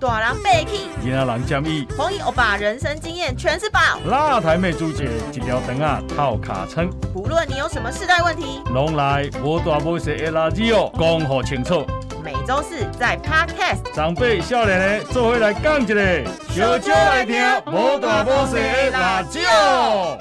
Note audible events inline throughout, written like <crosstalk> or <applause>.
大人被气，囡仔人建议，红衣欧巴人生经验全是宝。辣台妹主姐一条肠啊套卡称，不论你有什么世代问题，拢来无大无小的垃圾哦，讲好清楚。每周四在 Podcast。长辈少年的做伙来讲一个，小酒来听无大无小的垃圾哦。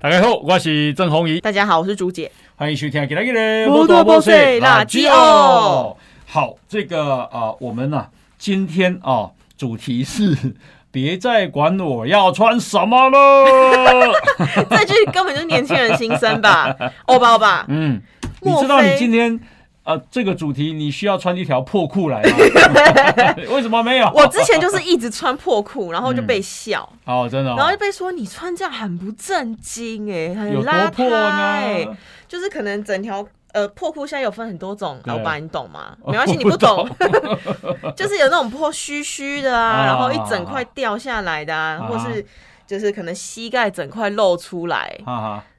大家好，我是郑红怡，大家好，我是朱姐。欢迎收听今天的无大无小的垃圾哦。好，这个啊，我们呢、今天啊，主题是 <laughs> 别再管我要穿什么了。<laughs> 这句根本就是年轻人心声吧？<laughs> 欧巴欧巴，嗯，你知道你今天呃这个主题你需要穿一条破裤来吗？为什么没有？我之前就是一直穿破裤，然后就被笑，哦，真的、哦，然后就被说你穿这样很不正经哎，很邋遢哎呢，？就是可能整条。呃，破裤现在有分很多种，对。老板你懂吗？哦没关系，你不不懂，<laughs> 就是有那种破虚虚的啊，啊然后一整块掉下来的啊，啊或是就是可能膝盖整块露出来，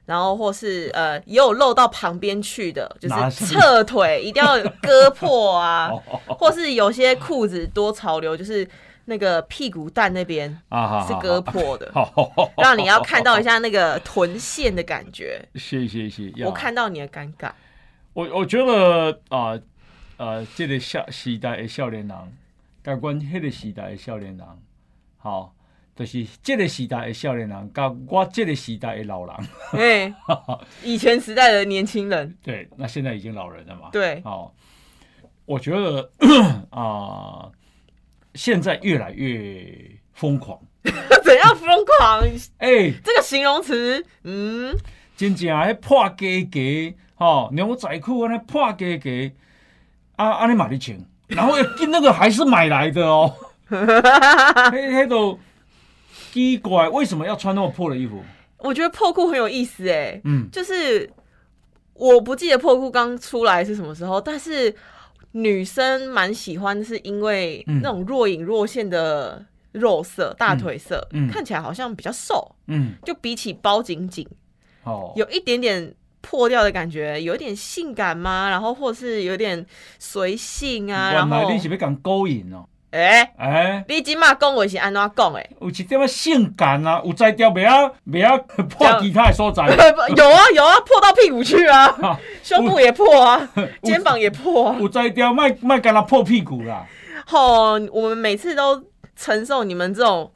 然后或是呃也有露到旁边去的，就是是侧腿一定要有割破啊，哦 <laughs> 或是有些裤子多潮流，就是那个屁股蛋那边啊，是割破的，<laughs> 让你要看到一下那个臀线的感觉。谢谢谢谢。我看到你的尴尬，我我觉得啊呃，这个少时代的少年人，甲阮迄个时代的少年人，好、就是这个时代的少年人，甲我这个时代的老人，<laughs> 哎、以前时代的年轻人，<laughs> 对，那现在已经老人了嘛，对，好、我觉得啊、现在越来越疯狂，<laughs> 怎样疯狂？哎、这个形容词，嗯，真正迄破加加，吼、牛仔裤安尼破格格，啊安尼嘛咧穿，然后那个还是买来的哦，迄迄都奇怪，为什么要穿那么破的衣服？我觉得破裤很有意思，哎，嗯，就是我不记得破裤刚出来是什么时候，但是女生蛮喜欢，是因为嗯。那种若隐若现的肉色、大腿色，嗯。看起来好像比较瘦，嗯，就比起包紧紧，哦，有一点点破掉的感觉，有一点性感吗？然后或是有点随性啊，然后你是要讲勾引哦，哎、哎、你今嘛讲话是安怎讲诶？有一点仔性感啊，有才调袂啊袂啊 <laughs> 破其他的所在，<laughs> 有啊有啊，破到屁股去啊，哈 <laughs> 胸部也破啊，肩膀也破啊。有才调卖卖干他破屁股啦，吼，我们每次都承受你们这种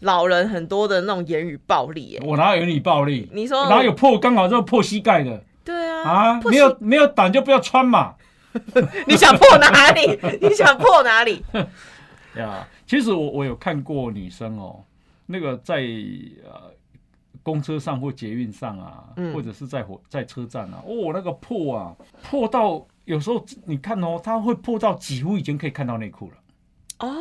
老人很多的那种言语暴力耶。我哪有你暴力？你说哪有破刚好就破膝盖的？对啊，啊，没有没有胆就不要穿嘛。<laughs> 你想破哪里？<laughs> 你想破哪里？<laughs> 呀，其实我我有看过女生哦，那个在呃公车上或捷运上啊，嗯或者是在火在车站啊，哦，那个破啊，破到有时候你看哦，它会破到几乎已经可以看到内裤了。哦，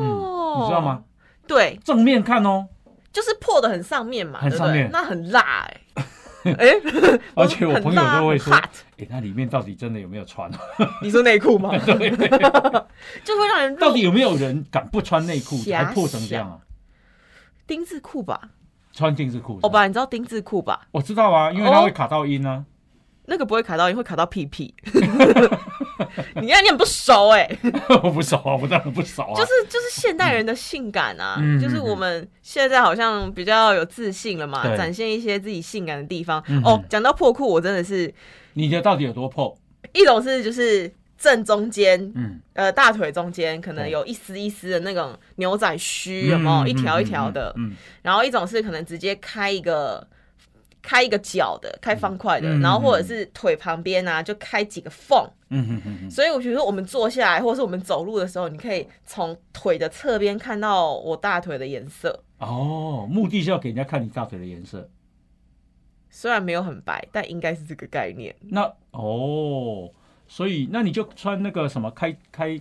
嗯，你知道吗？？对，正面看哦，就是破的很上面嘛，很上面那很辣哎。<laughs> 哎，<laughs> 而且我朋友都会说，很哎、那里面到底真的有没有穿？你说内裤吗？<laughs> 就会让人到底有没有人敢不穿内裤遐还破成这样啊？丁字裤吧？穿丁字裤？欧巴，你知道丁字裤吧？我知道啊，因为它哦会卡到音啊。那个不会卡到音，会卡到屁屁。<laughs> 你看你很不熟哎、<laughs> 我不熟啊，我当然不熟啊。就是就是现代人的性感啊，嗯就是我们现在好像比较有自信了嘛，对展现一些自己性感的地方。嗯哦，讲到破裤，我真的是你的到底有多破？一种是就是正中间，嗯，呃，大腿中间可能有一丝一丝的那种牛仔须，有没有？嗯一条一条的。嗯，然后一种是可能直接开一个。开一个角的，开方块的，嗯然后或者是腿旁边啊，就开几个缝，嗯嗯嗯嗯所以我觉得我们坐下来，或者是我们走路的时候，你可以从腿的侧边看到我大腿的颜色，哦，目的是要给人家看你大腿的颜色。虽然没有很白，但应该是这个概念。那哦，所以那你就穿那个什么开开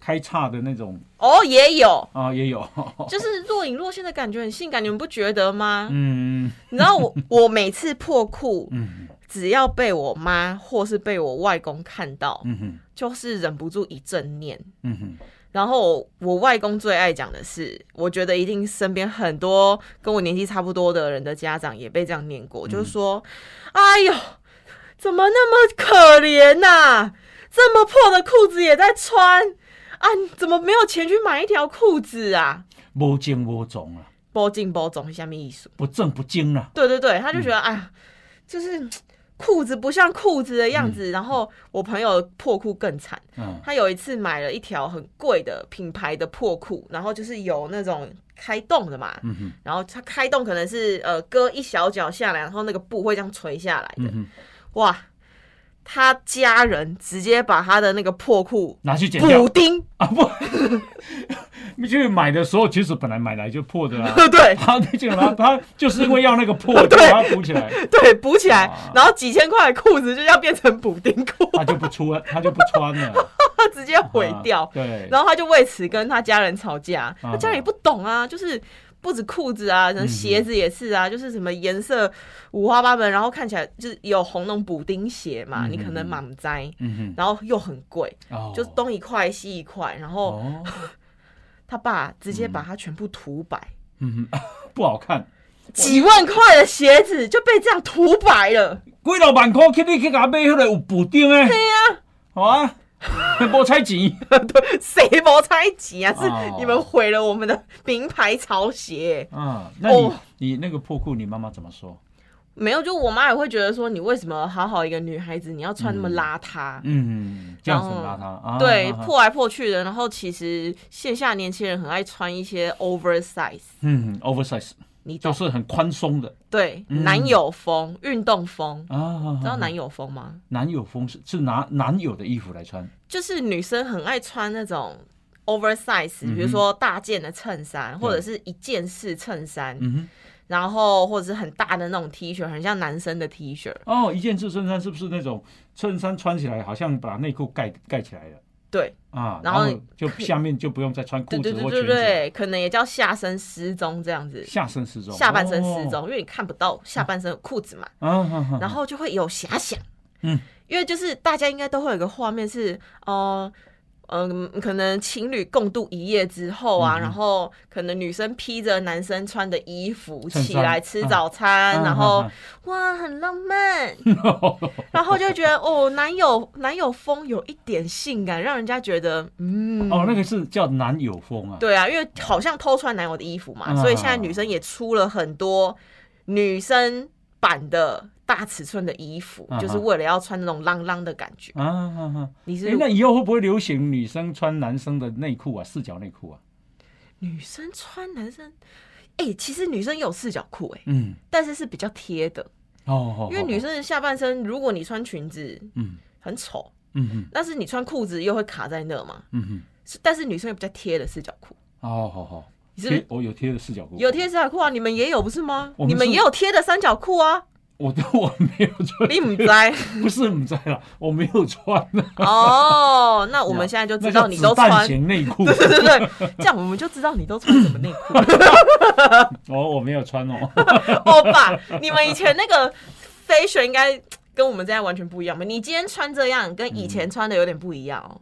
开叉的那种。哦，也有，啊，也有。<laughs> 就是若隐若现的感觉很性感，你们不觉得吗？嗯。你知道我我每次破裤，<laughs> 嗯。只要被我妈或是被我外公看到，嗯哼。就是忍不住一阵念。嗯哼，然后我外公最爱讲的是，我觉得一定身边很多跟我年纪差不多的人的家长也被这样念过，就是说，哎呦，怎么那么可怜呐、这么破的裤子也在穿啊，你怎么没有钱去买一条裤子啊？无精无种啊，波进波总下面艺术，不正不经啊。对对对，他就觉得、哎呀，就是嗯裤子不像裤子的样子。然后我朋友破裤更惨，嗯他有一次买了一条很贵的品牌的破裤，然后就是有那种开洞的嘛，嗯哼然后它开洞可能是呃割一小角下来，然后那个布会这样垂下来的，嗯，哇！他家人直接把他的那个破裤拿去剪掉。补丁，啊不，<laughs> 你去买的时候其实本来买来就破的啊。<laughs> 对。他那就拿他就是因为要那个破，<laughs> 把它补起来，对，补起来。啊，然后几千块的裤子就要变成补丁裤，他就不出，他就不穿了，他直接毁掉。啊。对，然后他就为此跟他家人吵架，啊。他家人也不懂啊，就是不止裤子啊，什么鞋子也是啊，就是什么颜色五花八门，然后看起来就是有红那种补丁鞋嘛，嗯你可能满栽，嗯然后又很贵，哦。就是东一块西一块，然后哦，<laughs> 他爸直接把它全部涂白，嗯哼，<laughs> 不好看，几万块的鞋子就被这样涂白了，几老万块去你去甲买迄个有补丁诶，对啊，好啊，无彩钱，<laughs> 谁不猜急啊？是哦你们毁了我们的名牌潮鞋。嗯，那你哦你那个破裤，你妈妈怎么说？没有，就我妈也会觉得说，你为什么好好一个女孩子，你要穿那么邋遢？嗯，这样子邋遢啊，对，破来破去的。然后其实线下年轻人很爱穿一些 oversize，嗯，oversize 你懂？就是很宽松的。对，嗯。男友风、运动风，啊，知道男友风吗？男友风是是拿男友的衣服来穿，就是女生很爱穿那种 oversize，嗯比如说大件的衬衫，或者是一件式衬衫，嗯然后或者是很大的那种 T 恤，很像男生的 T 恤。哦，一件式衬衫是不是那种衬衫穿起来好像把内裤盖盖起来了对，啊？然后就下面就不用再穿裤对对对子或裙子，对对，可能也叫下身失踪这样子。下身失踪，下半身失哦，踪，因为你看不到下半身有裤子嘛，然后就会有遐想，嗯，因为就是大家应该都会有一个画面是，哦、嗯，可能情侣共度一夜之后啊，嗯然后可能女生披着男生穿的衣服起来吃早餐，啊然后、啊哇，很浪漫，<laughs> 然后就觉得哦，男友男友风有一点性感，让人家觉得嗯，哦，那个是叫男友风啊，对啊，因为好像偷穿男友的衣服嘛，啊所以现在女生也出了很多女生版的大尺寸的衣服，啊就是为了要穿那种浪浪的感觉。啊哈哈。你是哎，那以后会不会流行女生穿男生的内裤啊，四角内裤啊？女生穿男生，哎、其实女生也有四角裤哎，嗯，但是是比较贴的，哦哦，因为女生的下半身，如果你穿裙子嗯很丑，嗯嗯但是你穿裤子又会卡在那嘛，嗯嗯，是但是女生有比较贴的四角裤。哦好好，你是有贴的四角裤，有贴四角裤啊？你们也有不是吗？你们也有贴的三角裤啊？我都我没有穿，你唔知不是唔在啦，我没有穿呢。哦？那我们现在就知道你都穿，型内裤，<laughs> 对对对，这样我们就知道你都穿什么内裤。<laughs> 哦我没有穿哦。<laughs> 欧巴，你们以前那个 fashion 应该跟我们这样完全不一样吧？你今天穿这样，跟以前穿的有点不一样哦。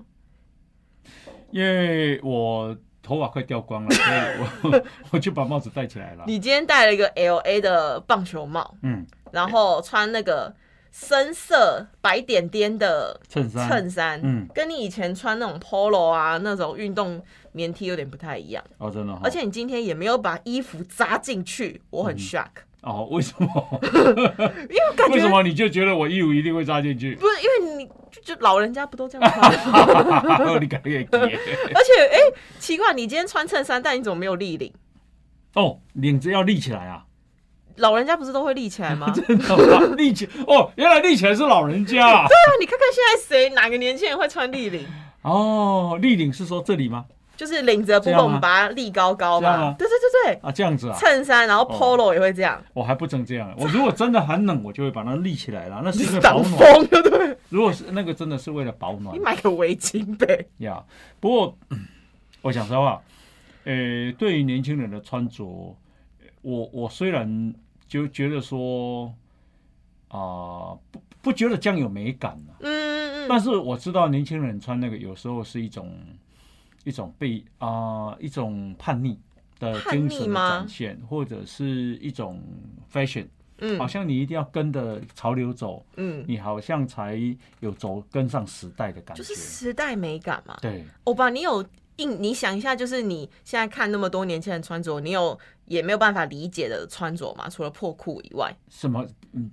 因为我头发快掉光了，所以我我就把帽子戴起来了。你今天戴了一个 L A 的棒球帽，嗯，然后穿那个深色白点点的衬衫，衬衫，嗯跟你以前穿那种 polo 啊那种运动棉 T 有点不太一样。哦，真的哈，而且你今天也没有把衣服扎进去，我很 shock，、哦，为什么？<laughs> 因为感觉为什么你就觉得我衣服一定会扎进去？不是因为你就就老人家不都这样穿吗？<laughs> 你敢给 <laughs> 而且哎、奇怪，你今天穿衬衫，但你怎么没有立领？哦，领子要立起来啊！老人家不是都会立起来吗？<laughs> 真的吗？立起哦，原来立起来是老人家啊！<laughs> 啊，你看看现在谁哪个年轻人会穿立领？哦，立领是说这里吗？就是领子的部分，我们把它立高高嘛。对对对对，啊，这样子啊，衬衫然后 polo 也会这样，我还不曾这样。我如果真的很冷，我就会把它立起来了，那是因为 <laughs> 挡保暖。风，对不对？如果是那个真的是为了保暖你买个围巾呗。呀。不过 <clears throat> 我想说啊，呃，对于年轻人的穿着，我我虽然就觉得说啊、不不觉得这样有美感啊，嗯嗯嗯，但是我知道年轻人穿那个有时候是一种一种被啊、一种叛逆的精神展现，或者是一种 fashion 嗯。好像你一定要跟着潮流走，嗯，你好像才有走跟上时代的感觉。就是时代美感嘛。对，欧巴，你有印？你想一下，就是你现在看那么多年轻人穿着，你有也没有办法理解的穿着嘛？除了破裤以外，什么？嗯，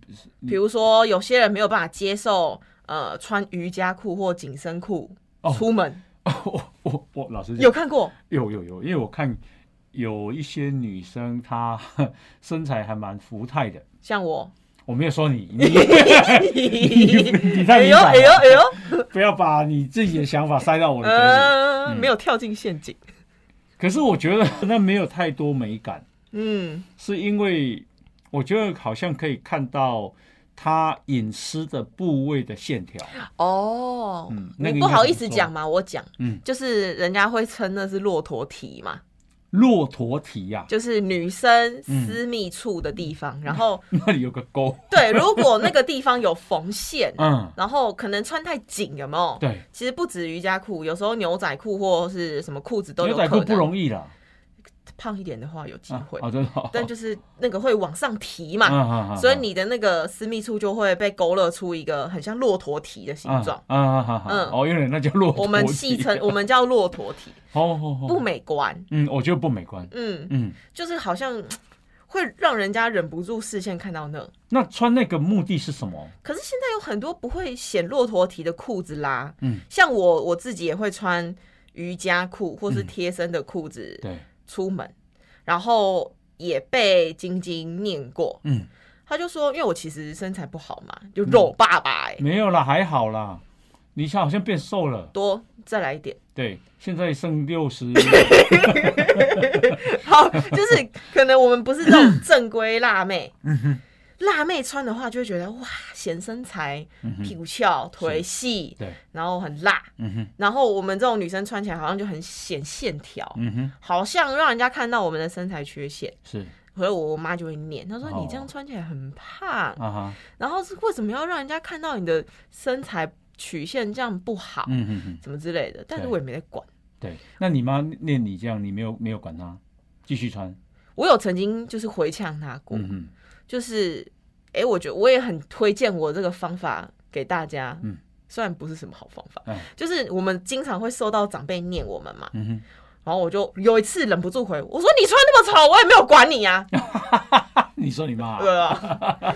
比如说有些人没有办法接受呃穿瑜伽裤或紧身裤哦出门，<laughs> 我我我老实讲，有看过？有有有，因为我看有一些女生她 <laughs> 身材还蛮福态的。像我，我没有说你，<laughs> 你 <laughs> 你你太哎呦敏感哎呦了，哎呦，<laughs> 不要把你自己的想法塞到我的嘴里。呃，没有跳进陷阱。可是我觉得那没有太多美感，嗯，是因为我觉得好像可以看到他隐私的部位的线条。哦，嗯那个你不好意思讲嘛，我讲，嗯。就是人家会称那是骆驼蹄嘛，骆驼蹄呀、就是女生嗯私密处的地方。然后，<laughs> 那里有个沟。对，如果那个地方有缝线，嗯，然后可能穿太紧，有没有？对，其实不止瑜伽裤，有时候牛仔裤或是什么裤子都有可能。牛仔裤不容易啦。胖一点的话有机会，啊哦，真的哦。但就是那个会往上提嘛，所以你的那个私密处就会被勾勒出一个很像骆驼蹄的形状。啊啊啊！嗯哦，原来那叫骆驼蹄。<laughs> 我们戏称我们叫骆驼蹄，哦哦哦，不美观。嗯，我觉得不美观。嗯，嗯，就是好像会让人家忍不住视线看到那。那穿那个目的是什么？可是现在有很多不会显骆驼蹄的裤子啦，嗯，像我我自己也会穿瑜伽裤或是贴身的裤子对，出门，然后也被晶晶念过，嗯，他就说，因为我其实身材不好嘛，就肉爸爸哎、没有啦，还好啦。你现在好像变瘦了，多再来一点，对，现在剩六十。<laughs> 好，就是可能我们不是那种正规辣妹，辣妹穿的话就会觉得哇显身材，屁股翘，腿细，对，然后很辣，嗯哼，然后我们这种女生穿起来好像就很显线条，嗯哼，好像让人家看到我们的身材缺陷。是。所以我妈就会念，她说哦你这样穿起来很胖，然后是为什么要让人家看到你的身材曲线这样不好，嗯哼哼，什么之类的？但是我也没在管。对。那你妈念你这样，你没有没有管她，继续穿。我有曾经就是回呛她过，嗯，就是哎、诶我觉得我也很推荐我这个方法给大家。嗯虽然不是什么好方法，嗯，就是我们经常会受到长辈念我们嘛，嗯哼，然后我就有一次忍不住回，我说你穿那么丑，我也没有管你呀、<laughs> 你说你妈，对啊，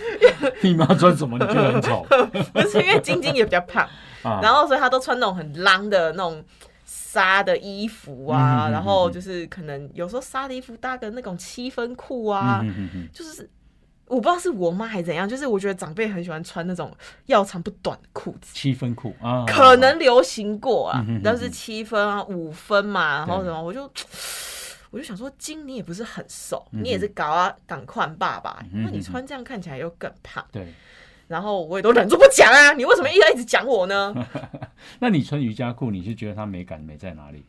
你妈穿什么？你觉得很丑 <laughs> 不是因为晶晶也比较胖，<laughs> 啊？然后所以她都穿那种很浪的那种纱的衣服嗯啊，然后就是可能有时候纱的衣服搭个那种七分裤啊，嗯哼哼就是我不知道是我妈还是怎样，就是我觉得长辈很喜欢穿那种要长不短的裤子。七分裤啊，可能流行过啊但是七分啊、五分嘛，然后什么，我就我就想说，金你也不是很瘦，嗯你也是搞啊赶快爸爸，那你穿这样看起来又更胖，对。然后我也都忍住不讲啊，你为什么一直一直讲我呢？<laughs> 那你穿瑜伽裤，你是觉得它美感美在哪里？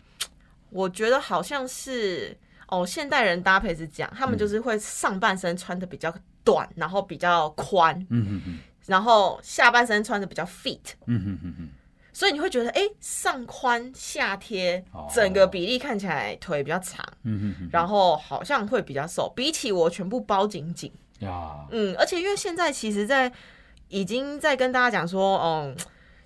我觉得好像是哦，现代人搭配是这样，他们嗯。就是会上半身穿的比较短，然后比较宽，嗯哼哼，然后下半身穿的比较 fit。嗯哼哼哼，所以你会觉得，哎、上宽下贴哦，整个比例看起来腿比较长，嗯哼哼，然后好像会比较瘦，比起我全部包紧紧，呀，嗯，而且因为现在其实，在已经在跟大家讲说，嗯，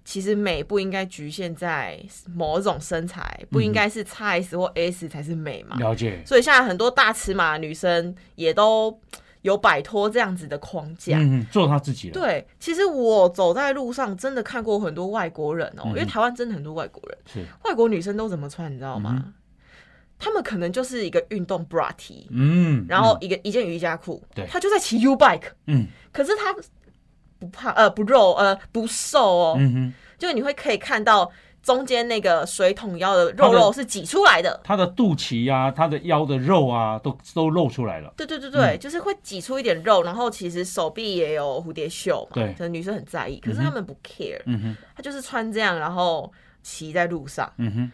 其实美不应该局限在某种身材，不应该是 x S 或 S 才是美嘛，了解，所以现在很多大尺码女生也都有摆脱这样子的框架。嗯，做她自己了，对，其实我走在路上真的看过很多外国人哦、嗯因为台湾真的很多外国人，是，外国女生都怎么穿，你知道吗？嗯她们可能就是一个运动 bra T，嗯，然后一个一件瑜伽裤，对她就在骑 U bike，嗯。可是她不胖呃不肉呃不瘦哦，嗯哼，就是你会可以看到中间那个水桶腰的肉肉是挤出来的。他的肚脐呀、他的腰的肉啊，都都露出来了，对对对对，就是会挤出一点肉，然后其实手臂也有蝴蝶袖嘛，对。可能女生很在意，可是他们不 care，、嗯哼，他就是穿这样，然后骑在路上。嗯哼，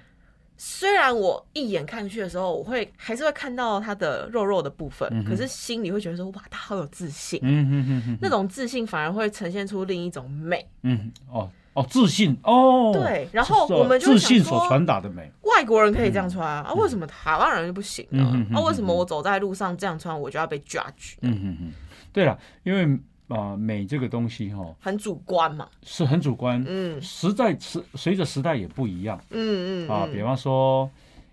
虽然我一眼看去的时候，我会还是会看到他的肉肉的部分，嗯可是心里会觉得说，哇，他好有自信。嗯哼哼哼，那种自信反而会呈现出另一种美。嗯哦哦，自信哦，对然后我们就会自信所传达的美，外国人可以这样穿啊，啊，为什么台湾人就不行呢啊，为什么我走在路上这样穿，我就要被 judge？嗯哼哼。对了，因为啊、呃美这个东西哈、很主观嘛。是很主观，嗯时代时随着时代也不一样嗯嗯啊。嗯比方说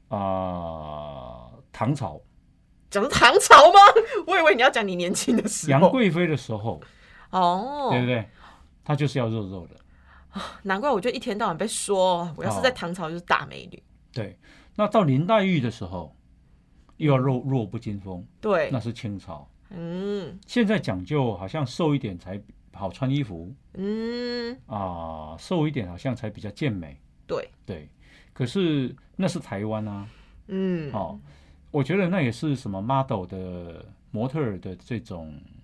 啊、唐朝讲的唐朝吗？<laughs> 我以为你要讲你年轻的时候。杨贵妃的时候，哦，对不对？她就是要肉肉的。难怪我就一天到晚被说，我要是在唐朝就是大美女。对，那到林黛玉的时候，又要弱弱不禁风，对那，是清朝。嗯。现在讲究好像瘦一点才好穿衣服。嗯，啊、瘦一点好像才比较健美。对，对，可是那是台湾啊，嗯，哦，我觉得那也是什么 model 的模特儿的这种啊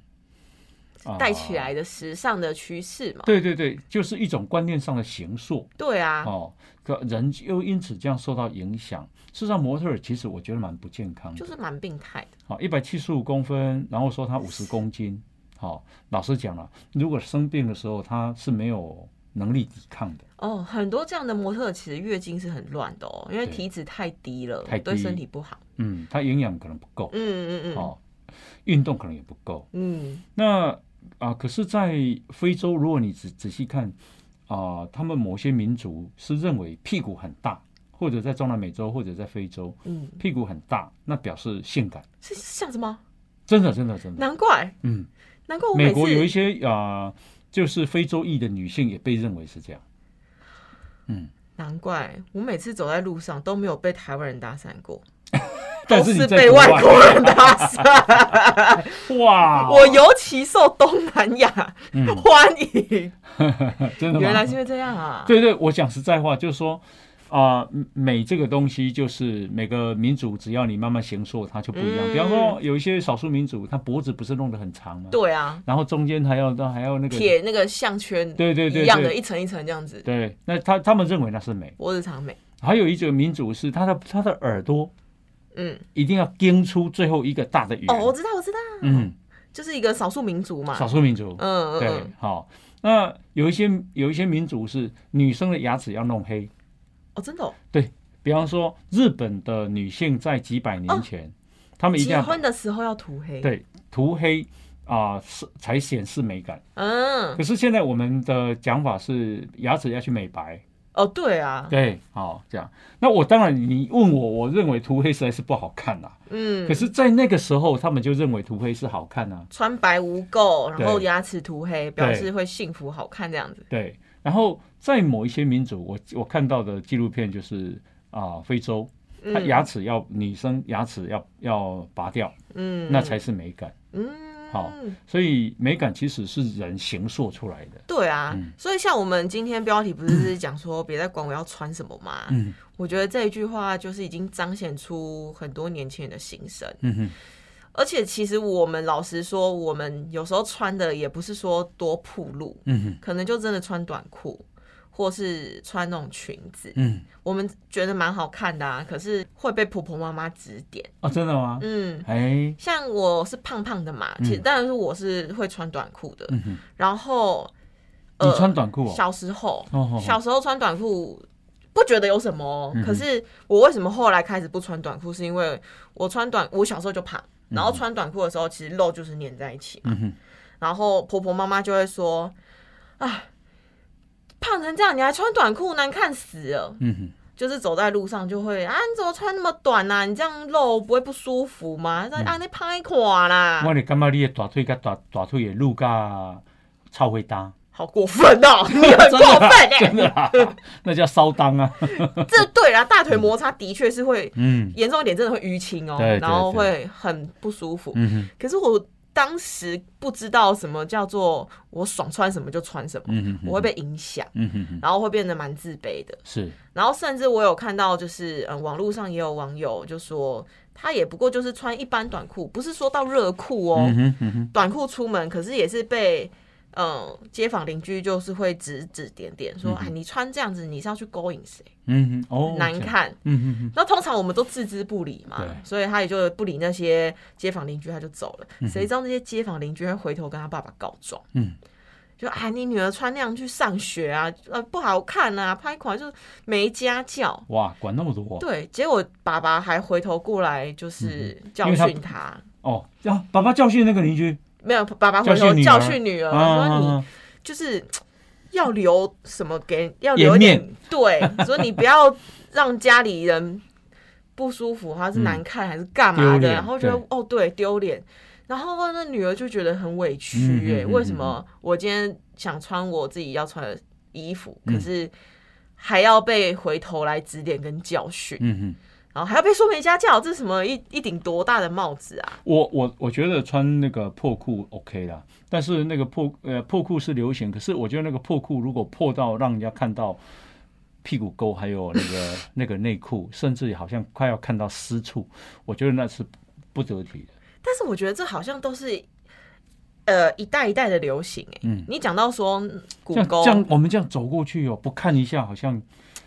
带起来的时尚的趋势嘛。对对对，就是一种观念上的形塑对啊，哦，可人又因此这样受到影响。事实上，模特儿其实我觉得蛮不健康的。就是蛮病态的。好，一百七十五公分，然后说他五十公斤，好，老实讲了，如果生病的时候他是没有能力抵抗的。哦，很多这样的模特其实月经是很乱的哦，因为对体脂太低了，太低对身体不好。嗯，他营养可能不够，嗯嗯嗯哦，运动可能也不够。嗯，那啊，可是，在非洲，如果你仔仔细看啊，他们某些民族是认为屁股很大，或者在中南美洲或者在非洲，嗯，屁股很大，那表示性感。是是这样子吗？真的，真的，真的。难怪，嗯，难怪我美国有一些啊、就是非洲裔的女性也被认为是这样。嗯难怪我每次走在路上都没有被台湾人搭讪过，<laughs> 但是你都是被在外外国人搭讪。<laughs> 哇，我尤其受东南亚嗯欢迎，<laughs> 真的吗？原来是因为这样啊。对对，我讲实在话，就是说啊、美这个东西就是每个民族，只要你慢慢形塑，它就不一样。嗯比方说，有一些少数民族，它脖子不是弄得很长吗？对啊，然后中间还要还要那个铁那个项圈，对对对一样的，一层一层这样子，对，那他他们认为那是美。脖子长美。还有一种民族是他的他的耳朵嗯，一定要盯出最后一个大的鱼。哦，我知道，我知道，嗯，就是一个少数民族嘛。少数民族。对嗯嗯嗯，，好。那有一些有一些民族是女生的牙齿要弄黑，哦，真的哦，比方说日本的女性在几百年前，她们一定结要婚的时候要涂黑。，对涂黑啊，是、才显示美感。嗯，可是现在我们的讲法是牙齿要去美白，哦，对啊，对，好这样。那我当然你问我，我认为涂黑实在是不好看啦。嗯可，是，在那个时候，他们就认为涂黑是好看啊。穿白无垢，然后牙齿涂黑，表示会幸福好看这样子。对，然后在某一些民族，我我看到的纪录片就是啊、非洲，他嗯牙齿要女生牙齿要要拔掉，嗯，那才是美感。嗯，好所以美感其实是人形塑出来的。对啊，嗯所以像我们今天标题不是讲说别再管我要穿什么吗？嗯我觉得这一句话就是已经彰显出很多年轻人的心声。嗯哼，而且其实我们老实说，我们有时候穿的也不是说多暴露，嗯哼，可能就真的穿短裤，或是穿那种裙子，嗯我们觉得蛮好看的啊。可是会被婆婆妈妈指点，哦，真的吗？嗯。哎，像我是胖胖的嘛，其实当然是我是会穿短裤的。嗯，然后，你穿短裤哦？小时候，小时候穿短裤不觉得有什么可是我为什么后来开始不穿短裤？是因为我穿短，我小时候就胖，然后穿短裤的时候，其实肉就是粘在一起嘛。嗯，然后婆婆妈妈就会说：“啊，胖成这样，你还穿短裤，难看死了。”嗯哼，就是走在路上就会啊，你怎么穿那么短呐、你这样露不会不舒服吗？啊，你拍垮啦，我你感觉你的大腿跟大大腿的露甲超会搭，好过分哦！<laughs> 你很过分哎、真的啊，<laughs> 那叫骚裆啊。这对啦，大腿摩擦的确是会嗯严重一点，真的会淤青哦，然后会很不舒服。嗯哼，可是我当时不知道什么叫做我爽穿什么就穿什么，嗯哼，我会被影响，嗯哼哼，然后会变得蛮自卑的。是，然后甚至我有看到，就是嗯，网络上也有网友就说，他也不过就是穿一般短裤，不是说到热裤哦，嗯哼嗯哼，短裤出门，可是也是被。嗯，街坊邻居就是会指指点点说，哎、你穿这样子，你是要去勾引谁？嗯哼，哦，难看。嗯哼哼，那通常我们都置之不理嘛，所以他也就不理那些街坊邻居，他就走了。谁知道那些街坊邻居会回头跟他爸爸告状，嗯，就哎，你女儿穿那样去上学啊，呃，不好看啊，拍款就是没家教。哇，管那么多，对，结果爸爸还回头过来，就是教训他。哦，啊，爸爸教训那个邻居，没有爸爸回头教训女儿说你啊就是要留什么给要留一点对，说你不要让家里人不舒服，还是难看、还是干嘛的，然后觉得哦对丢脸，然后那女儿就觉得很委屈嗯哎、为什么我今天想穿我自己要穿的衣服，嗯。可是还要被回头来指点跟教训，嗯嗯，然后还要被说没家教，这是什么一一顶多大的帽子啊？我我我觉得穿那个破裤 OK 啦，但是那个破呃破裤是流行，可是我觉得那个破裤如果破到让人家看到屁股沟，还有那个 <laughs> 那个内裤，甚至好像快要看到私处，我觉得那是不得体的。但是我觉得这好像都是呃一代一代的流行哎、嗯你讲到说嗯骨沟这样我们这样走过去哦，不看一下好像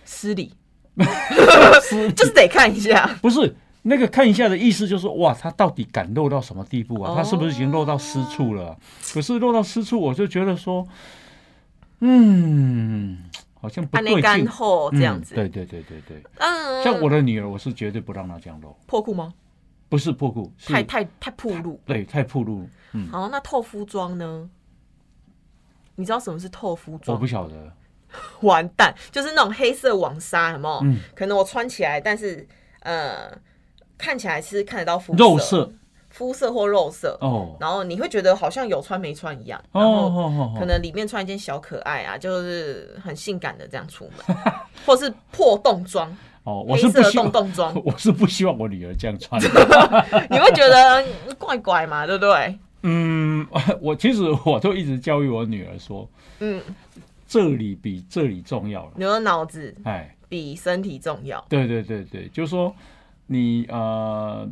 失礼，<laughs> 就是得看一下。不是那个看一下的意思，就是哇，他到底敢露到什么地步啊？哦他是不是已经露到私处了？可是露到私处，我就觉得说，嗯，好像不对劲。后这样子，嗯，对对对对对，嗯，像我的女儿，我是绝对不让她这样露，破裤吗？不是破裤，太太太暴露。对太暴露，嗯，好，那透肤装呢？你知道什么是透肤装我不？晓得，<laughs> 完蛋，就是那种黑色网纱，有没有？嗯。可能我穿起来，但是呃，看起来是看得到肤肉色。肤色或肉色，哦。然后你会觉得好像有穿没穿一样，哦然后可能里面穿一件小可爱啊，就是很性感的这样出门，<laughs> 或是破洞装，哦，我是不希望洞，洞装，<laughs> 我是不希望我女儿这样穿。你会觉得嗯怪怪嘛，对不对？嗯，我其实我都一直教育我女儿说，嗯，这里比这里重要了。你的脑子哎，比身体重要，对对对对，就是说你呃，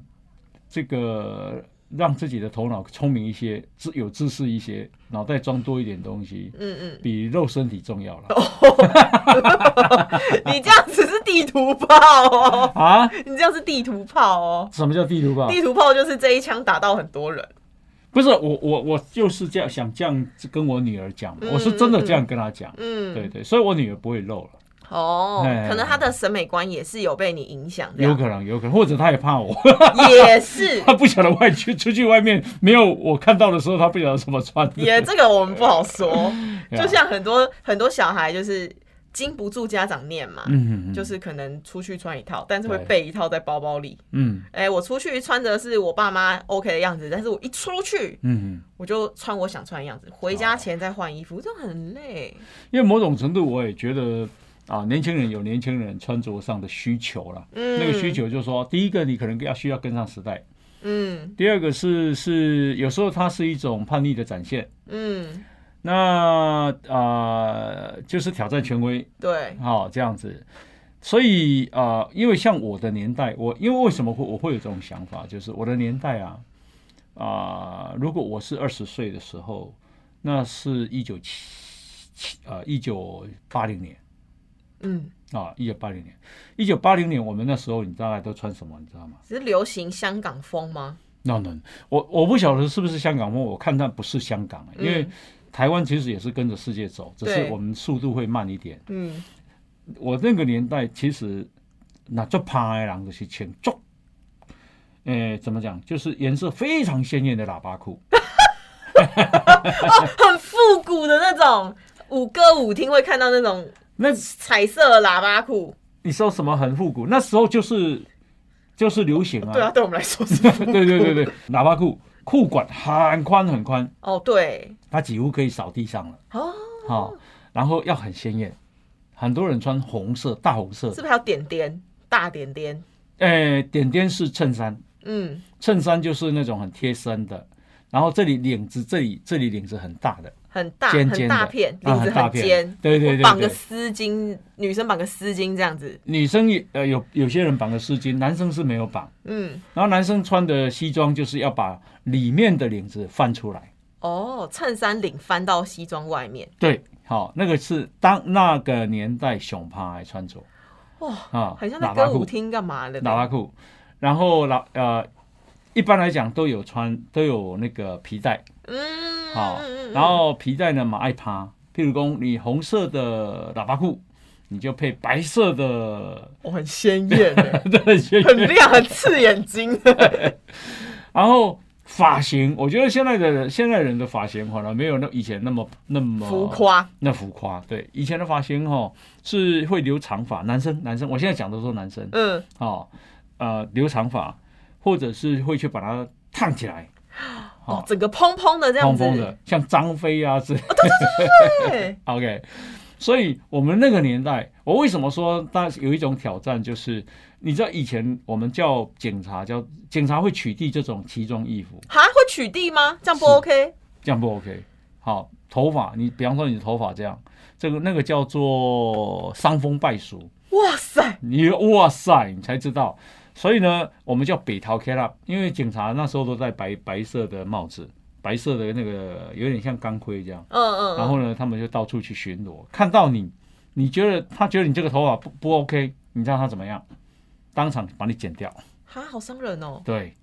这个让自己的头脑聪明一些，知有知识一些，脑袋装多一点东西，嗯嗯，比肉身体重要了。<laughs> 你这样子是地图炮哦，啊？你这样是地图炮哦，什么叫地图炮？地图炮就是这一枪打到很多人，不是我我我就是这样想这样跟我女儿讲嘛，我是真的这样跟她讲。嗯，对对，所以我女儿不会漏了，哦哎，可能他的审美观也是有被你影响，的有可能有可能，或者她也怕我。也是，<laughs> 他不晓得外去出去外面没有我看到的时候，他不晓得怎么穿。也这个我们不好说，<laughs> 就像很多很多小孩就是经不住家长念嘛，嗯嗯就是可能出去穿一套，但是会对备一套在包包里。嗯哎、我出去穿的是我爸妈 OK 的样子，但是我一出去嗯，我就穿我想穿的样子，回家前再换衣服，就很累。因为某种程度我也觉得啊，年轻人有年轻人穿着上的需求了。嗯，那个需，求就是说，第一个你可能要需要跟上时代，嗯第二个是是有时候它是一种叛逆的展现。嗯，那啊、就是挑战权威，对，好、这样子。所以啊、因为像我的年代，我因为为什么会我会有这种想法，就是我的年代啊啊、如果我是二十岁的时候，那是一九七七啊一九八零年。嗯，啊一九八零年，一九八零年我们那时候你大概都穿什么，你知道吗？只是流行香港风吗？？No No，我我不晓得是不是香港风，我看它不是香港，因为嗯台湾其实也是跟着世界走，只是我们速度会慢一点。嗯，我那个年代其实那做趴的人就是穿足，诶、怎么讲？就是颜色非常鲜艳的喇叭裤。<laughs> 很复古的那种，舞歌舞厅会看到那种那彩色喇叭裤。你说什么很复古？那时候就是就是流行啊。对啊，对我们来说是。<laughs> 对对对对喇叭裤裤管很宽很宽，哦，对，它几乎可以扫地上了。哦，好、然后要很鲜艳，很多人穿红色大红色。是，不是还有点点大点点？诶、点点是衬衫，嗯，衬衫就是那种很贴身的，然后这里领子这里这里领子很大的。很大很大片，啊领子很尖，对对对绑个丝巾，女生绑个丝巾这样子。女生也呃有有些人绑个丝巾，男生是没有绑。嗯，然后男生穿的西装就是要把里面的领子翻出来。哦，衬衫领翻到西装外面。对，好、那个是当那个年代熊趴还穿着哇，啊，很像在歌舞厅干嘛的？喇叭裤，然后喇呃，一般来讲都有穿都有那个皮带，嗯，好、然后皮带呢嘛爱趴，譬如说你红色的喇叭裤，你就配白色的，我，很鲜艳 <laughs> 很亮，很刺眼睛。<laughs> 然后发型，我觉得现在的人现在人的发型可能没有那以前那么那么浮夸，那浮夸。对，以前的发型哈是会留长发，男生男生，我现在讲的都是男生，嗯，哦，呃，留长发，或者是会去把它烫起来，哦，整个蓬蓬的这样子，蓬蓬的，像张飞啊之类。对，<laughs> OK，所以我们那个年代，我为什么说当有一种挑战，就是你知道以前我们叫警察，叫警察会取缔这种奇装异服，哈，会取缔吗？这样不 OK？这样不 OK。好，头发，你比方说你的头发这样，这个那个叫做伤风败俗，哇塞，你哇塞，你才知道。所以呢，我们叫北逃 K 啦，因为警察那时候都戴白白色的帽子，白色的那个有点像钢盔这样。嗯嗯，然后呢，他们就到处去巡逻，看到你，你觉得他觉得你这个头发不不 OK，你知道他怎么样？当场把你剪掉。哈，好伤人哦，对，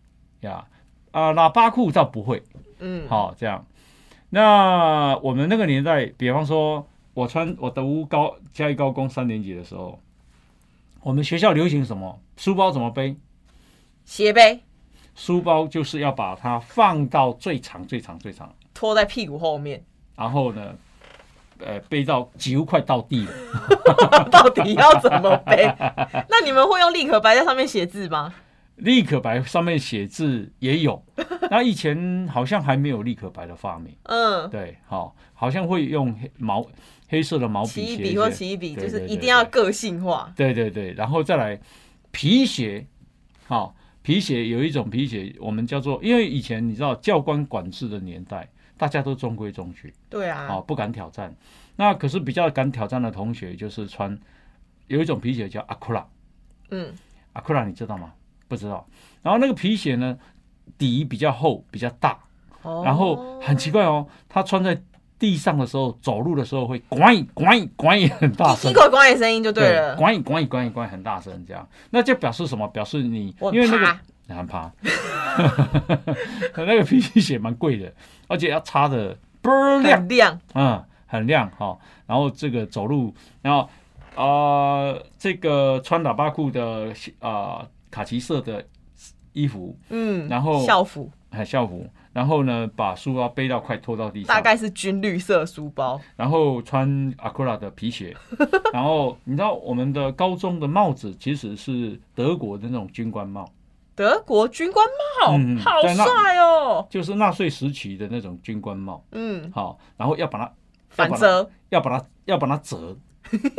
呀，啊、喇叭裤倒不会，嗯，好、这样。那我们那个年代，比方说，我穿我读高嘉义高工三年级的时候，我们学校流行什么？书包怎么背？斜背书包就是要把它放到最长、最长、最长，拖在屁股后面，然后呢，呃，背到几乎快到地了。<laughs> 到底要怎么背？那你们会用立可白在上面写字吗？立可白上面写字也有，<laughs> 那以前好像还没有立可白的发明，嗯，对，好，好像会用毛黑色的毛笔奇异笔或写一些，奇异笔，就是一定要个性化。对对对，然后再来皮鞋，好，皮鞋有一种皮鞋，我们叫做，因为以前你知道教官管制的年代，大家都中规中矩，对啊，啊，不敢挑战。那可是比较敢挑战的同学，就是穿有一种皮鞋叫阿库拉，嗯，阿库拉你知道吗？不知道。然后那个皮鞋呢，底比较厚，比较大，哦然后很奇怪哦，他穿在地上的时候，走路的时候会“咣咣咣”很大声。一，口光的声音就对了。咣咣咣咣很大声，这样，那就表示什么？表示你因为那个很怕，<laughs> 那个皮鞋蛮贵的，而且要擦的倍儿亮，很亮，嗯，很亮哈、然后这个走路，然后呃，这个穿喇叭裤的啊、卡其色的衣服，嗯，然后校服。还校服，然后呢把书包背到快拖到地上，大概是军绿色书包，然后穿阿库拉的皮鞋，<laughs> 然后你知道我们的高中的帽子其实是德国的那种军官帽，德国军官帽，嗯好帅哦。就是纳粹时期的那种军官帽，嗯，好，然后要把它反折，要把它要把它折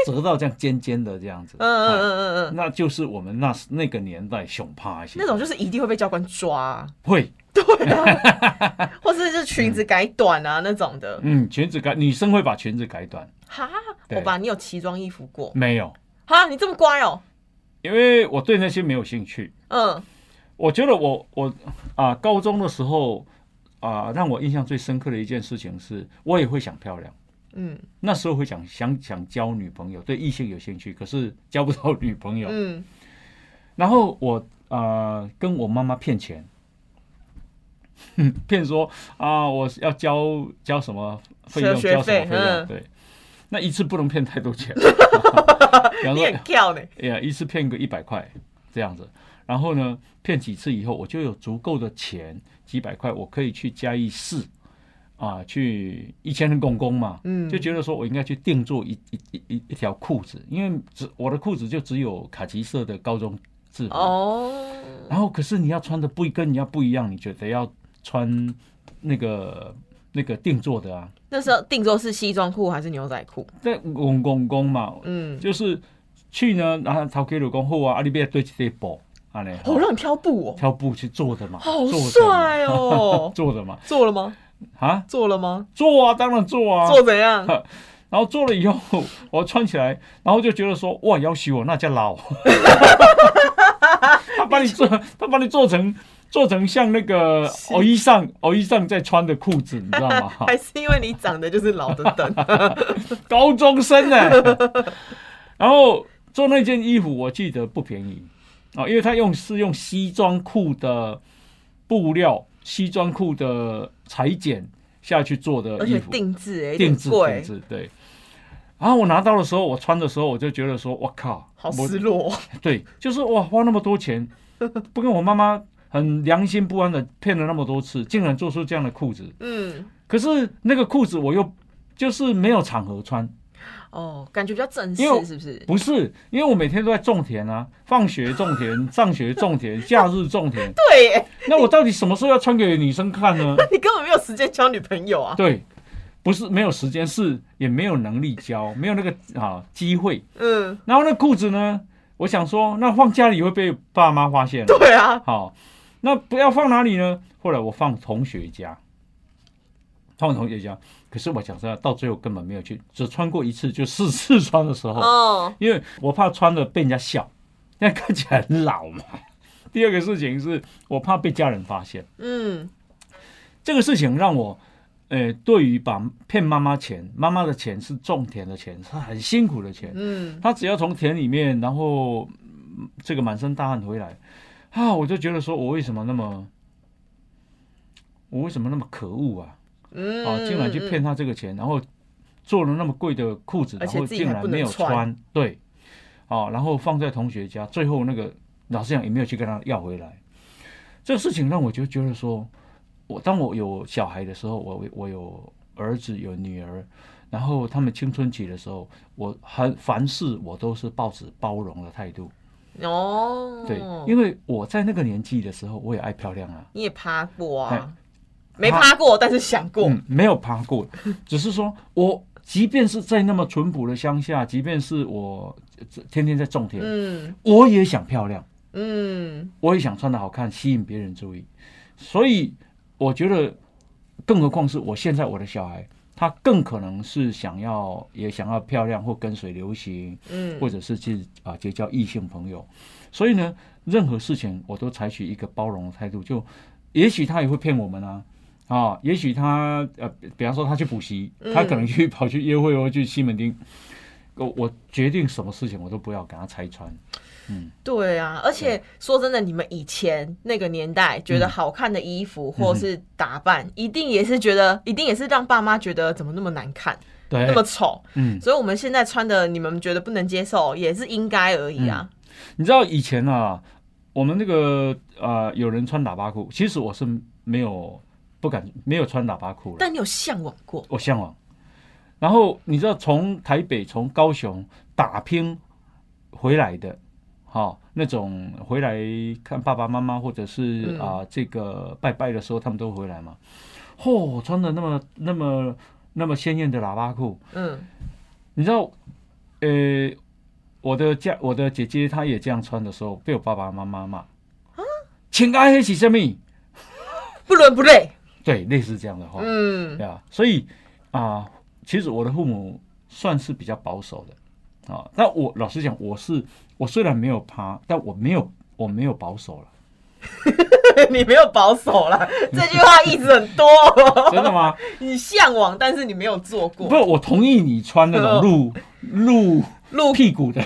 折到这样尖尖的这样子，嗯嗯哎嗯嗯嗯，那就是我们那那个年代熊趴一些。那种就是一定会被教官抓，会，<laughs> <laughs> 或是就是裙子改短啊那种的。嗯，裙子改女生会把裙子改短，哈，对我把你有奇装异服过？没有，哈，你这么乖哦。因为我对那些没有兴趣。嗯，我觉得我我啊、高中的时候啊、让我印象最深刻的一件事情是，我也会想漂亮。嗯那时候会想想想交女朋友，对异性有兴趣，可是交不到女朋友。嗯，然后我呃跟我妈妈骗钱，<laughs> 骗说啊我要交交什么费用，交什么费费用？嗯。对，那一次不能骗太多钱，<laughs> 比方说很跳呢。哎呀，一次骗个一百块这样子，然后呢，骗几次以后，我就有足够的钱，几百块，我可以去嘉义市啊，去一千的公公嘛，嗯。就觉得说我应该去定做一一一一一条裤子，因为只我的裤子就只有卡其色的高中制服，哦，然后可是你要穿的不跟人家不一样，你觉得要穿那个那个定做的啊，那时候定做是西装裤还是牛仔裤？在公公公嘛，嗯，就是去呢，然后头家就讲好啊，啊你要对这个布，安尼，哦，让你挑布哦，挑布去做的嘛，好帅哦 <laughs> 做的嘛，做了吗？啊，做了吗？做啊，当然做啊，做怎样？<laughs> 然后做了以后，我穿起来，然后就觉得说，哇，要许我那叫老，<laughs> 他把你做，他把你做成做成像那个偶衣上偶衣上在穿的裤子，你知道吗？<laughs> 还是因为你长得就是老的等？<laughs> 高中生呢、然后做那件衣服，我记得不便宜啊、因为他用是用西装裤的布料、西装裤的裁剪下去做的而且衣服，定制哎，有定制定，制对。然后我拿到的时候，我穿的时候，我就觉得说，我靠，好失落。对，就是哇，花那么多钱，不跟我妈妈很良心不安的骗了那么多次，竟然做出这样的裤子。嗯，可是那个裤子我又就是没有场合穿，哦，感觉比较正式是不是？不是因为我每天都在种田啊，放学种田，上学种田，<laughs> 假日种田。对耶，那我到底什么时候要穿给女生看呢？你根本没有时间交女朋友啊。对，不是没有时间，是也没有能力交，没有那个啊机会。嗯，然后那裤子呢，我想说，那放家里会被爸妈发现。对啊，好，那不要放哪里呢？后来我放同学家，放同学家。可是我讲真的，到最后根本没有去，只穿过一次，就试试穿的时候，哦，因为我怕穿了被人家笑，那看起来很老嘛。第二个事情是我怕被家人发现，嗯，这个事情让我，呃，对于把骗妈妈钱，妈妈的钱是种田的钱，是很辛苦的钱，嗯，他只要从田里面，然后嗯这个满身大汗回来，啊，我就觉得说我为什么那么，我为什么那么可恶啊？嗯，啊，竟然去骗他这个钱，然后做了那么贵的裤子，然后竟然没有穿穿，对，啊，然后放在同学家，最后那个老师讲也没有去跟他要回来。这个事情让我就觉得说，我当我有小孩的时候，我我有儿子有女儿，然后他们青春期的时候，我很凡事我都是抱持包容的态度，哦，对，因为我在那个年纪的时候，我也爱漂亮啊，你也趴过哎啊，没趴过，但是想过，嗯，没有趴过，只是说我即便是在那么淳朴的乡下，即便是我呃天天在种田，嗯。我也想漂亮，嗯，我也想穿的好看，吸引别人注意。所以我觉得，更何况是我现在我的小孩，他更可能是想要也想要漂亮或跟随流行，嗯，或者是去啊结交异性朋友。所以呢，任何事情我都采取一个包容的态度。就也许他也会骗我们啊。啊，也许他呃，比方说他去补习，他可能去跑去约会或去西门町，我我决定什么事情我都不要给他拆穿。对啊，而且说真的，你们以前那个年代觉得嗯。好看的衣服或是打扮，一定也是觉得，一定也是让爸妈觉得怎么那么难看，对。那，么丑。嗯，所以我们现在穿的，你们觉得不能接受，也是应该而已啊。你知道以前啊，我们那个呃，有人穿喇叭裤，其实我是没有不敢没有穿喇叭裤，但你有向往过，我向往。然后你知道，从台北、从高雄打拼回来的，好、那种回来看爸爸妈妈，或者是嗯啊、这个拜拜的时候，他们都回来嘛。嚯、穿的那么那么那么鲜艳的喇叭裤，嗯，你知道，呃，我的家我的姐姐她也这样穿的时候，被我爸爸妈妈骂。啊请爱黑是什么？不伦不类。对，类似这样的话，嗯对啊，所以啊、其实我的父母算是比较保守的啊。那我老实讲，我是我虽然没有趴，但我没有我没有保守了，<laughs> 你没有保守了，这句话意思很多、哦。<laughs> 真的吗？<laughs> 你向往，但是你没有做过。不，我同意你穿那种露露露屁股的，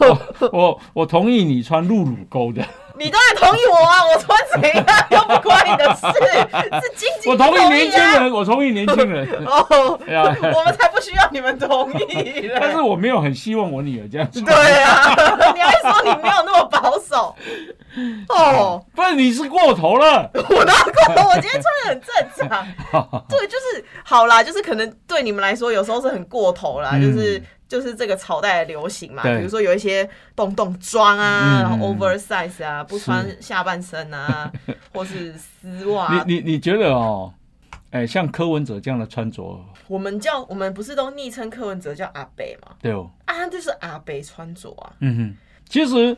我我我同意你穿露乳沟的。<laughs> 你当然同意我啊，我穿怎样又不关你的事，是经济、我同意年轻。人，我同意年轻人。哦，我们才不需要你们同意。但是我没有很希望我女儿这样穿。对啊，你还说你没有那么保守哦？不是你是过头了。我哪够？我今天穿的很正常。对，就是好啦，就是可能对你们来说有时候是很过头啦，就是就是这个朝代的流行嘛，比如说有一些洞洞装啊，嗯然后 oversize 啊，不穿下半身啊，<laughs> 或是丝袜啊。你你你觉得哦，哎，像柯文哲这样的穿着，我们叫我们不是都昵称柯文哲叫阿北嘛？对哦，啊，他就是阿北穿着啊。嗯哼，其实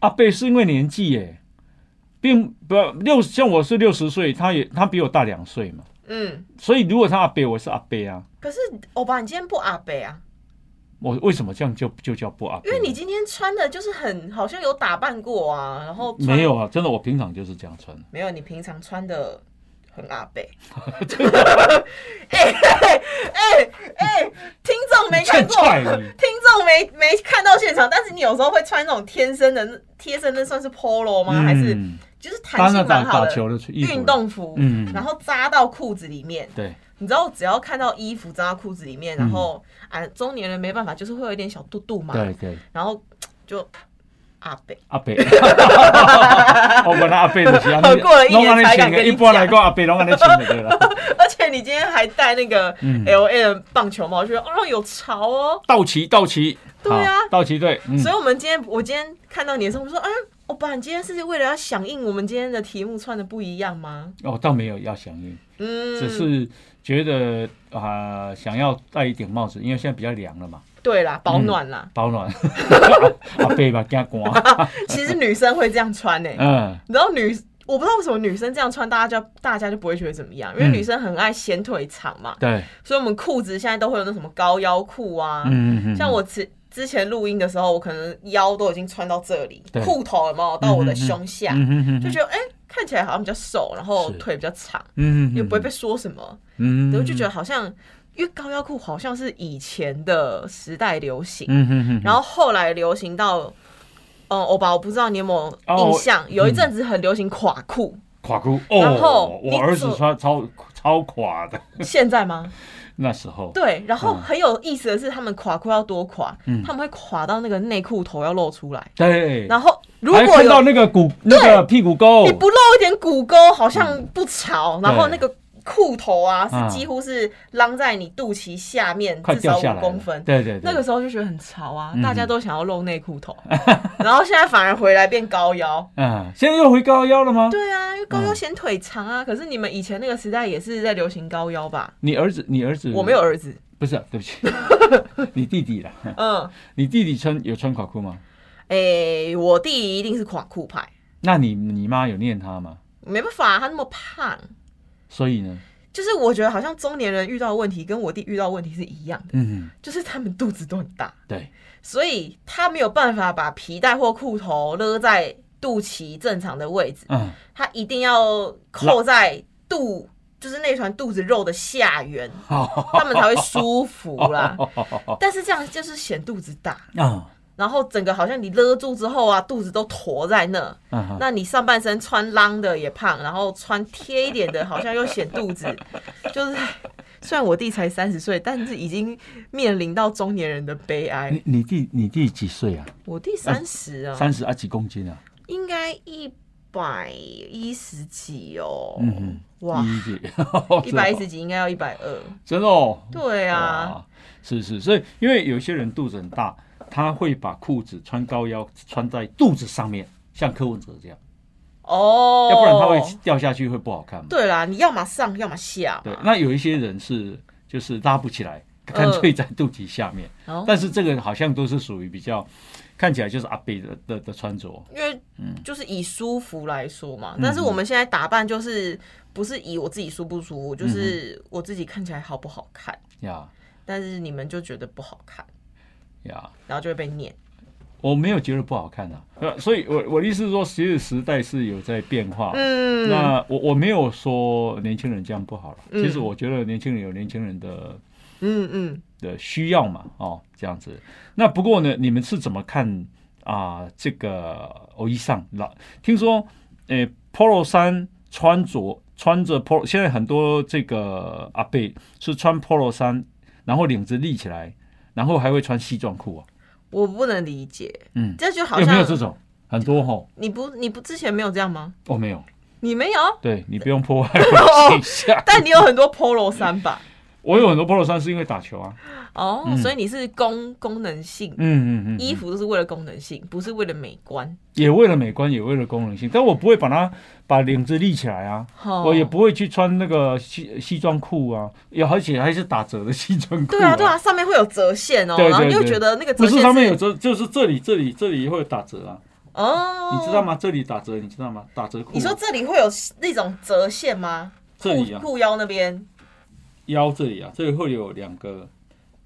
阿贝是因为年纪耶，并不六像我是六十岁，他也他比我大两岁嘛，嗯，所以如果他阿贝，我是阿贝啊，可是欧巴，你今天不阿北啊？我为什么这样就就叫不阿？因为你今天穿的就是很好像有打扮过啊，然后穿没有啊，真的我平常就是这样穿。没有，你平常穿的很阿 <laughs> 贝。哎哎哎哎，听众没看过，听众没没看到现场，但是你有时候会穿那种天生的贴身的，算是 polo 吗？还是嗯就是弹性蛮好的运动服？嗯然后扎到裤子里面。对，你知道，只要看到衣服扎到裤子里面，然后、嗯啊，中年人没办法，就是会有一点小肚肚嘛。对对，然后就阿北。阿北，我本管他阿伯就是安尼，过了一年才敢跟你一般来讲阿伯拢安尼穿的。而且你今天还戴那个嗯 L A 的棒球帽，我觉得哦有潮哦。道奇，道奇，对啊好道奇队，嗯所以，我们今天我今天看到你的时候，我说，哎，欧巴，你今天是为了要响应我们今天的题目穿的不一样吗？哦，倒没有要响应，嗯，只是觉得啊、想要戴一顶帽子，因为现在比较凉了嘛，对啦，保暖啦。保暖。阿伯嘛，惊寒。<laughs> 其实女生会这样穿呢、嗯，然后女，我不知道为什么女生这样穿，大家就大家就不会觉得怎么样，因为嗯。女生很爱显腿长嘛，对，所以我们裤子现在都会有那什么高腰裤啊，嗯嗯嗯，像我之之前录音的时候，我可能腰都已经穿到这里对，裤头有没有到我的胸下，嗯嗯嗯就觉得哎、看起来好像比较瘦，然后腿比较长，嗯也不会被说什么，嗯我就觉得好像因为高腰裤好像是以前的时代流行，然后后来流行到。嗯，欧巴，我不知道你有没有哦印象，有一阵子很流行垮裤，垮裤然后哦，我儿子穿超超垮的。<laughs> 现在吗？那时候，对，然后嗯。很有意思的是，他们垮裤要多垮，嗯。他们会垮到那个内裤头要露出来，对，然后如果看到那个骨那个屁股沟。你，不露一点骨沟，好像不潮，然后那个裤头啊嗯是几乎是啷在你肚脐下面至少五公分。对对对，那个时候就觉得很潮啊，嗯大家都想要露内裤头，<laughs> 然后现在反而回来变高腰。嗯，现在又回高腰了吗？对啊，因为高腰嗯显腿长啊。可是你们以前那个时代也是在流行高腰吧？你儿子，你儿子，我没有，儿子，不是，对不起，<laughs> 你弟弟啦，嗯，你弟弟穿有穿垮裤吗？诶、我弟一定是垮裤派，那你你妈有念他吗？没办法，他那么胖。所以呢，就是我觉得好像中年人遇到的问题跟我弟遇到的问题是一样的，嗯，就是他们肚子都很大，对，所以他没有办法把皮带或裤头勒在肚脐正常的位置，嗯，他一定要扣在肚，就是那团肚子肉的下缘，<laughs> 他们才会舒服啦。但是这样就是显肚子大，<laughs> 啊，然后整个好像你勒住之后啊，肚子都驼在那。嗯那你上半身穿浪的也胖，然后穿贴一点的，好像又显肚子，<laughs> 就是虽然我弟才三十岁，但是已经面临到中年人的悲哀你。你弟你弟几岁啊？我弟三十啊，三十啊，几公斤啊？应该一百一十几哦。嗯嗯，哇，<laughs> 一百一十几应该要一百二。真的哦。对啊，是是，所以因为有些人肚子很大，他会把裤子穿高腰穿在肚子上面，像柯文哲这样，哦，要不然他会掉下去，会不好看嘛。对啦，你要么上，要么下。，对那有一些人是就是拉不起来，干脆在肚脐下面，哦。但是这个好像都是属于比较看起来就是阿贝的的的穿着，因为就是以舒服来说嘛，嗯。但是我们现在打扮就是不是以我自己舒不舒服，就是我自己看起来好不好看，呀。但是你们就觉得不好看，呀。然后就会被念。我没有觉得不好看啊，呃，所以我我的意思是说，其实时代是有在变化。嗯，那我我没有说年轻人这样不好了，嗯其实我觉得年轻人有年轻人的嗯嗯，的需要嘛，哦，这样子。那不过呢，你们是怎么看啊、这个偶衣上老听说，诶、polo 衫穿着穿着 polo，现在很多这个阿贝是穿 polo 衫，然后领子立起来，然后还会穿西装裤啊。我不能理解，嗯，这就好有没有这种？很多吼，你不你不之前没有这样吗？哦，没有。你没有，对你不用破坏 <laughs> 形象。但你有很多 polo 衫吧？我有很多 polo 衫是因为打球啊。哦，嗯所以你是功功能性。嗯嗯嗯，衣服都是为了功能性，不是为了美观。也为了美观，也为了功能性，但我不会把它把领子立起来啊。哦我也不会去穿那个西西装裤啊，也而且还是打折的西装裤、对啊，对啊，，上面会有折线哦，对对然后你就觉得那个折不线是上面有折，就是这里这里这里会有打折啊，哦，你知道？吗？这里打折，你知道吗？打折裤啊、你说这里会有那种折线吗？这里裤腰那边腰这里啊，这里会有两个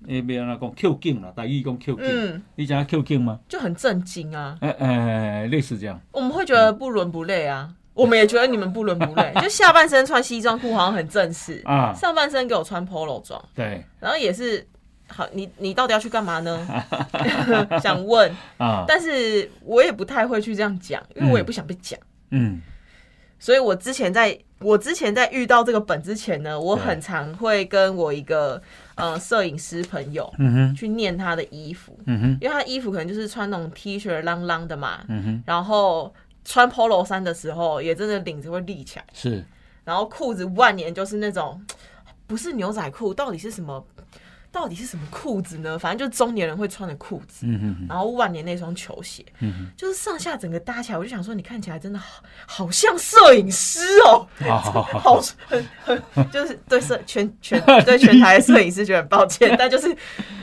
那边那讲 Q 镜啦，大意讲 Q 镜，嗯，你讲 Q 镜吗？就很震惊啊。哎哎，类似这样。我们会觉得不伦不类啊，我们也觉得你们不伦不类。<laughs> 就下半身穿西装裤好像很正式，啊上半身给我穿 polo 装，对然后也是。好，你你到底要去干嘛呢？<laughs> <laughs> 想问，啊，但是我也不太会去这样讲，因为我也不想被讲。嗯所以我之前在我之前在遇到这个本之前呢，我很常会跟我一个呃摄影师朋友嗯哼。去念他的衣服，嗯哼。因为他的衣服可能就是穿那种 T 恤啷啷的嘛，嗯哼。然后穿 polo 衫的时候，也真的领子会立起来，是。然后裤子万年就是那种不是牛仔裤，到底是什么？到底是什么裤子呢？反正就是中年人会穿的裤子。然后万年那双球鞋，嗯就是上下整个搭起来，我就想说，你看起来真的好，好像摄影师哦，嗯，好好好，好很很就是对摄全全对全台的摄影师觉得很抱歉，<laughs> 但就是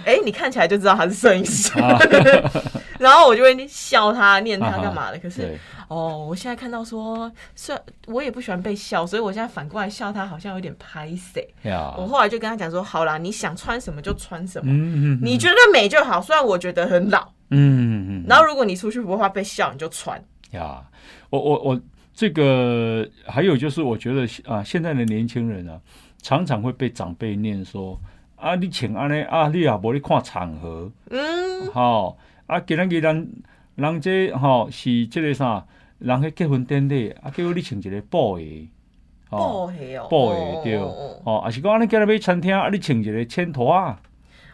哎、你看起来就知道他是摄影师，啊。<laughs> 然后我就会笑他、念他干嘛的。可是对，哦，我现在看到说，虽然我也不喜欢被笑，所以我现在反过来笑他，好像有点拍谁。呀，我后来就跟他讲说，好啦，你想穿什么就穿什么，嗯嗯你觉得美就好。虽然我觉得很老，嗯嗯然后如果你出去不怕被笑，你就穿。呀，我我我这个还有就是，我觉得啊，现在的年轻人啊，常常会被长辈念说啊，你请安尼啊，你也无你看场合，嗯，吼啊，今仔日咱人这吼是这个啥，人去结婚典礼啊，叫你穿一个布鞋，布鞋哦，布鞋对，哦哦，啊是讲安尼今日要餐厅啊，你穿一个衬托啊，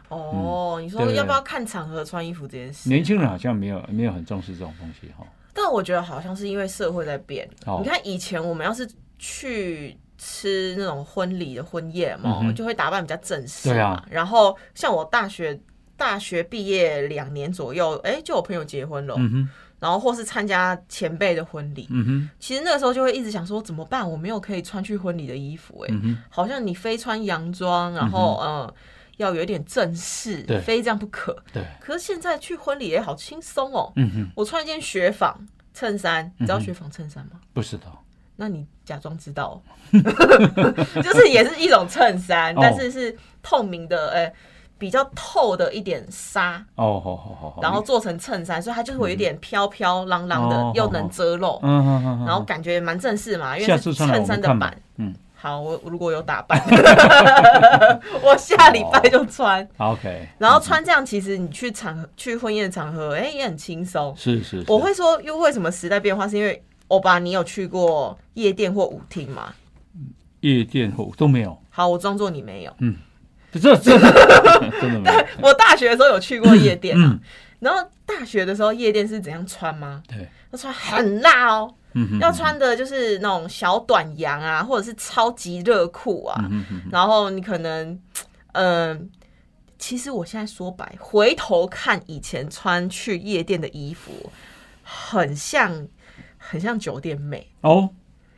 哦，你说要不要看场合穿衣服这件事？年轻人好像没有没有很重视这种东西哈，但我觉得好像是因为社会在变。哦你看以前我们要是去吃那种婚礼的婚宴嘛，就会打扮比较正式嘛。对啊。然后像我大学大学毕业两年左右，哎、就我朋友结婚了，嗯哼然后或是参加前辈的婚礼。嗯哼其实那个时候就会一直想说怎么办？我没有可以穿去婚礼的衣服、哎、嗯，好像你非穿洋装，然后嗯、要有一点正式，非这样不可。对，可是现在去婚礼也好轻松哦，嗯哼，我穿一件雪纺衬衫，你知道雪纺衬衫吗？不知道，那你假装知道，<laughs> 就是也是一种衬衫，哦但是是透明的，呃、比较透的一点纱，哦，好好好好，然后做成衬衫，所以它就是会有一点飘飘朗朗的，哦又能遮露，嗯嗯嗯，然后感觉蛮正式嘛，因为衬衫的版。，嗯。好，我如果有打扮，<laughs> 我下礼拜就穿。，OK，然后穿这样，其实你去场合、去婚宴场合，哎、也很轻松。是是，是。我会说，又为什么时代变化，是因为欧巴，你有去过夜店或舞厅吗？夜店或都没有，好，我装作你没有。<laughs> 这这 <laughs> 真的没有，我大学的时候有去过夜店啊，嗯。然后大学的时候夜店是怎样穿吗？对，要穿很辣哦，要穿的就是那种小短洋啊，或者是超级热裤啊，嗯哼嗯哼然后你可能，嗯、其实我现在说白，回头看以前穿去夜店的衣服，很像很像酒店妹，哦，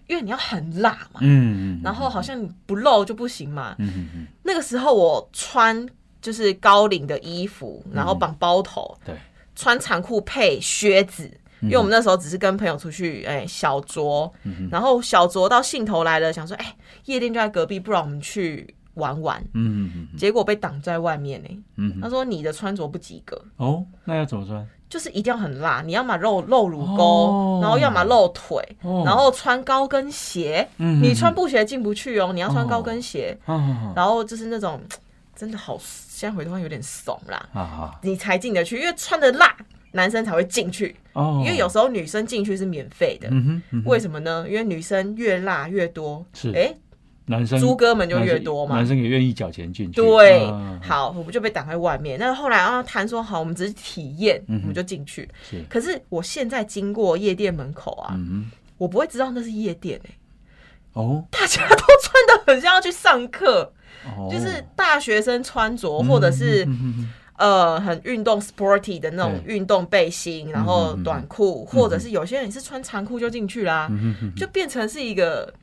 因为你要很辣嘛，嗯嗯，然后好像你不露就不行嘛。嗯嗯嗯，那个时候我穿就是高领的衣服，然后绑包头，对，穿长裤配靴子。因为我们那时候只是跟朋友出去，哎、小酌，然后小酌到兴头来了，想说，哎、夜店就在隔壁，不然我们去玩玩。嗯嗯嗯结果被挡在外面呢、嗯。他说你的穿着不及格，哦，那要怎么穿？就是一定要很辣，你要么露露乳沟，哦。然后要么露腿，哦。然后穿高跟鞋。嗯你穿布鞋进不去哦，你要穿高跟鞋，啊然后就是那种真的好，现在回头看有点怂啦，你才进得去，因为穿的辣，男生才会进去，哦，因为有时候女生进去是免费的。嗯哼嗯哼，为什么呢？因为女生越辣越多，是。哎、男生猪哥们就越多嘛。男生也愿意缴钱进去，对，啊。好，我们就被挡在外面。那后来啊，谈说好，我们只是体验，嗯我们就进去。是，可是我现在经过夜店门口啊，嗯我不会知道那是夜店哎、哼，哦，大家都穿的很像要去上课，哦。就是大学生穿着，或者是、嗯呃很运动 sporty 的那种对。运动背心，然后短裤，或者是有些人是穿长裤就进去啦，就变成是一个，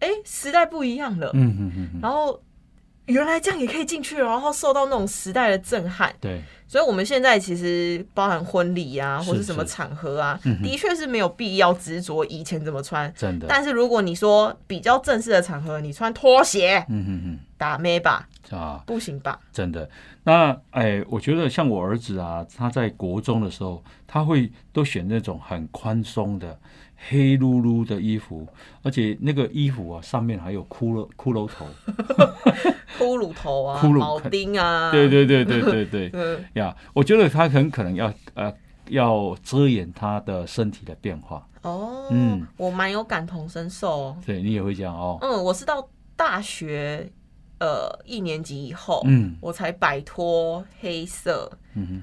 哎、时代不一样了。嗯哼哼哼，然后原来这样也可以进去，然后受到那种时代的震撼。对，所以，我们现在其实包含婚礼啊，或是什么是场合啊，的确是没有必要执着以前怎么穿。真的，但是如果你说比较正式的场合，你穿拖鞋嗯哼打妹吧，啊，不行吧？真的。那哎，我觉得像我儿子啊，他在国中的时候，他会都选那种很宽松的黑噜噜的衣服，而且那个衣服啊上面还有骷髅骷髅头。<laughs> 骷髅头啊，<laughs> 骷髅铆钉啊，对对对对对对嗯，<laughs> 呀，我觉得他很可能要呃要遮掩他的身体的变化。哦，嗯我蛮有感同身受哦。对你也会这样哦。嗯，我是到大学呃一年级以后，嗯我才摆脱黑色嗯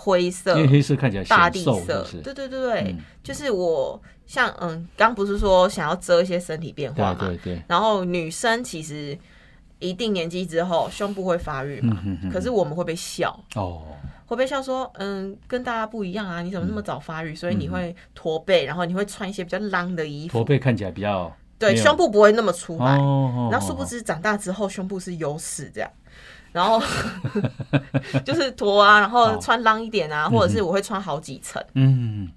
灰色因、为黑色看起来大地色？对对对对，嗯。就是我像嗯，刚不是说想要遮一些身体变化嘛，对对。对，然后女生其实一定年纪之后胸部会发育嘛，嗯哼可是我们会被笑，哦，会被笑说，嗯，跟大家不一样啊，你怎么那么早发育？所以嗯你会驼背，然后你会穿一些比较浪的衣服，驼背看起来比较对，胸部不会那么出来。哦，然后殊不知长大之后胸部是优势这样，然后 <laughs> 就是驼啊，然后穿浪一点啊，或者是我会穿好几层，嗯，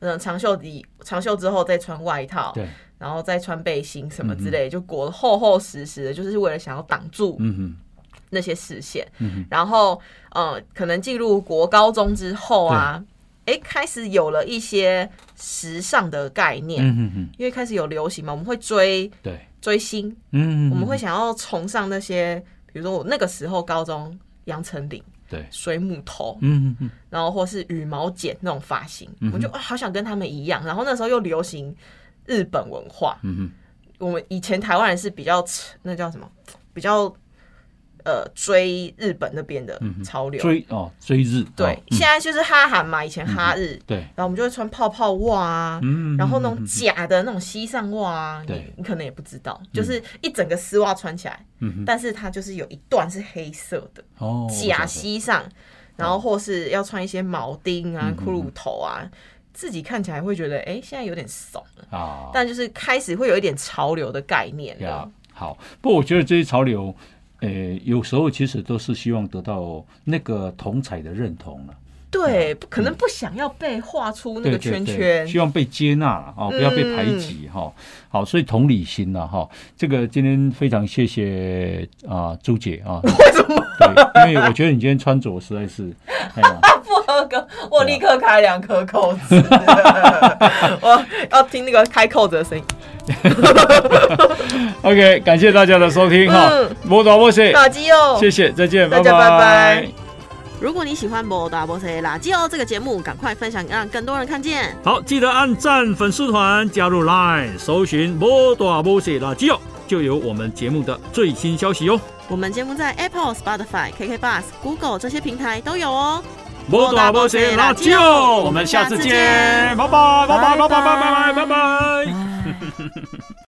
嗯，长袖底长袖之后再穿外套，对，然后再穿背心什么之类，就裹得厚厚实实的，就是为了想要挡住嗯，那些视线。嗯，然后，呃，可能进入国高中之后啊，哎，开始有了一些时尚的概念，嗯哼哼，因为开始有流行嘛，我们会追对，追星，嗯，我们会想要崇尚那些，比如说我那个时候高中杨丞琳、对，水母头，嗯嗯嗯，然后或是羽毛剪那种发型，嗯我就、啊好想跟他们一样。然后那时候又流行日本文化，嗯哼，我们以前台湾人是比较那叫什么，比较呃追日本那边的潮流。追哦追日，对现在就是哈韩嘛，以前哈日，对，然后我们就会穿泡泡袜啊，嗯，然后那种假的那种西上袜啊，对你你可能也不知道，就是一整个丝袜穿起来，嗯，但是它就是有一段是黑色的哦，假西上，然后或是要穿一些铆钉啊、嗯骷髅头啊，自己看起来会觉得哎、现在有点怂了，啊，但就是开始会有一点潮流的概念呀了。，好，不过我觉得这些潮流，呃，有时候其实都是希望得到那个同彩的认同了。对，不可能不想要被画出那个对对对圈圈。嗯希望被接纳了哦，不要被排挤哈、好，所以同理心呐哈，这个今天非常谢谢啊朱姐啊。<laughs> 为什么？对，因为我觉得你今天穿着实在是，哎呀，<laughs> 不合格，我立刻开两颗扣子，<laughs> 我要听那个开扣子的声音。<laughs> OK，感谢大家的收听哈嗯，摩打摩西，打击哦，谢谢，再见，大家拜拜拜如果你喜欢《波大波塞垃圾哦》这个节目，赶快分享，让更多人看见。好，记得按赞粉丝团，加入 Line，搜寻“摩大摩西垃圾哦”，就有我们节目的最新消息哦。我们节目在 Apple、Spotify、KK Bus、Google 这些平台都有哦。摩大摩西垃圾哦，我们下次见，拜拜，拜拜，拜拜，拜拜，拜拜。